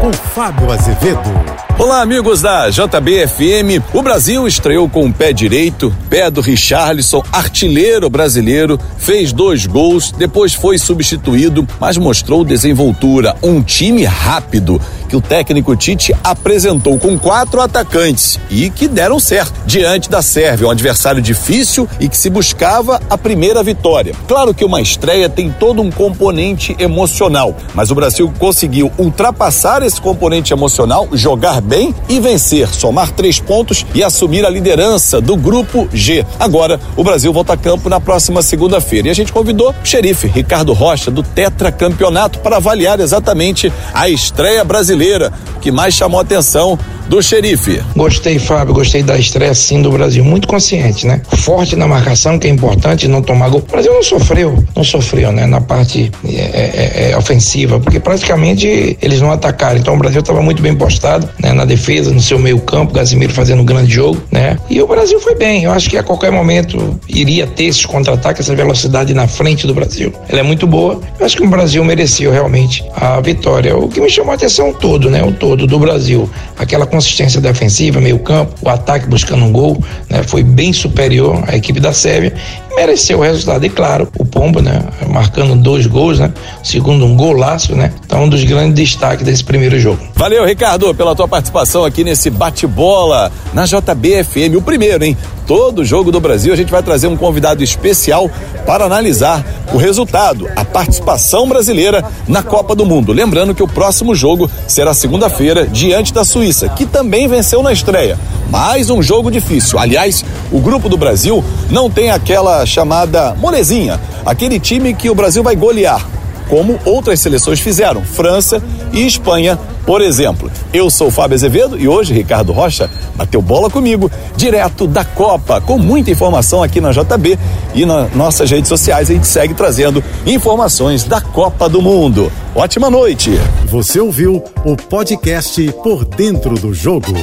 com Fábio Azevedo. Olá, amigos da JBFM. O Brasil estreou com o pé direito, pé do Richarlison, artilheiro brasileiro, fez dois gols, depois foi substituído, mas mostrou desenvoltura. Um time rápido que o técnico Tite apresentou com quatro atacantes e que deram certo diante da Sérvia, um adversário difícil e que se buscava a primeira vitória. Claro que uma estreia tem todo um componente emocional, mas o Brasil conseguiu ultrapassar esse componente emocional, jogar bem e vencer, somar três pontos e assumir a liderança do grupo G. Agora, o Brasil volta a campo na próxima segunda-feira e a gente convidou o xerife Ricardo Rocha do Tetracampeonato para avaliar exatamente a estreia brasileira que mais chamou atenção do xerife. Gostei, Fábio, gostei da estreia sim do Brasil, muito consciente, né? Forte na marcação, que é importante não tomar gol. O Brasil não sofreu, não sofreu, né? Na parte é, é, é, ofensiva, porque praticamente eles não atacaram. Então o Brasil estava muito bem postado, né? Na defesa, no seu meio campo, Casimiro fazendo um grande jogo, né? E o Brasil foi bem. Eu acho que a qualquer momento iria ter esses contra-ataques, essa velocidade na frente do Brasil. Ela é muito boa. Eu acho que o Brasil mereceu realmente a vitória. O que me chamou a atenção todo, né? O todo do Brasil. Aquela consistência defensiva, meio campo, o ataque buscando um gol, né? Foi bem superior à equipe da Sérvia mereceu o resultado. E claro, o Pombo, né? Marcando dois gols, né? Segundo um golaço, né? Então, um dos grandes destaques desse primeiro jogo. Valeu, Ricardo, pela tua participação aqui nesse bate-bola na JBFM. O primeiro, hein? Todo jogo do Brasil a gente vai trazer um convidado especial para analisar o resultado, a participação brasileira na Copa do Mundo. Lembrando que o próximo jogo será segunda-feira diante da Suíça, que também venceu na estreia. Mais um jogo difícil. Aliás, o grupo do Brasil não tem aquela chamada molezinha, aquele time que o Brasil vai golear, como outras seleções fizeram, França e Espanha, por exemplo. Eu sou o Fábio Azevedo e hoje Ricardo Rocha bateu bola comigo, direto da Copa, com muita informação aqui na JB e nas nossas redes sociais a gente segue trazendo informações da Copa do Mundo. Ótima noite. Você ouviu o podcast Por Dentro do Jogo.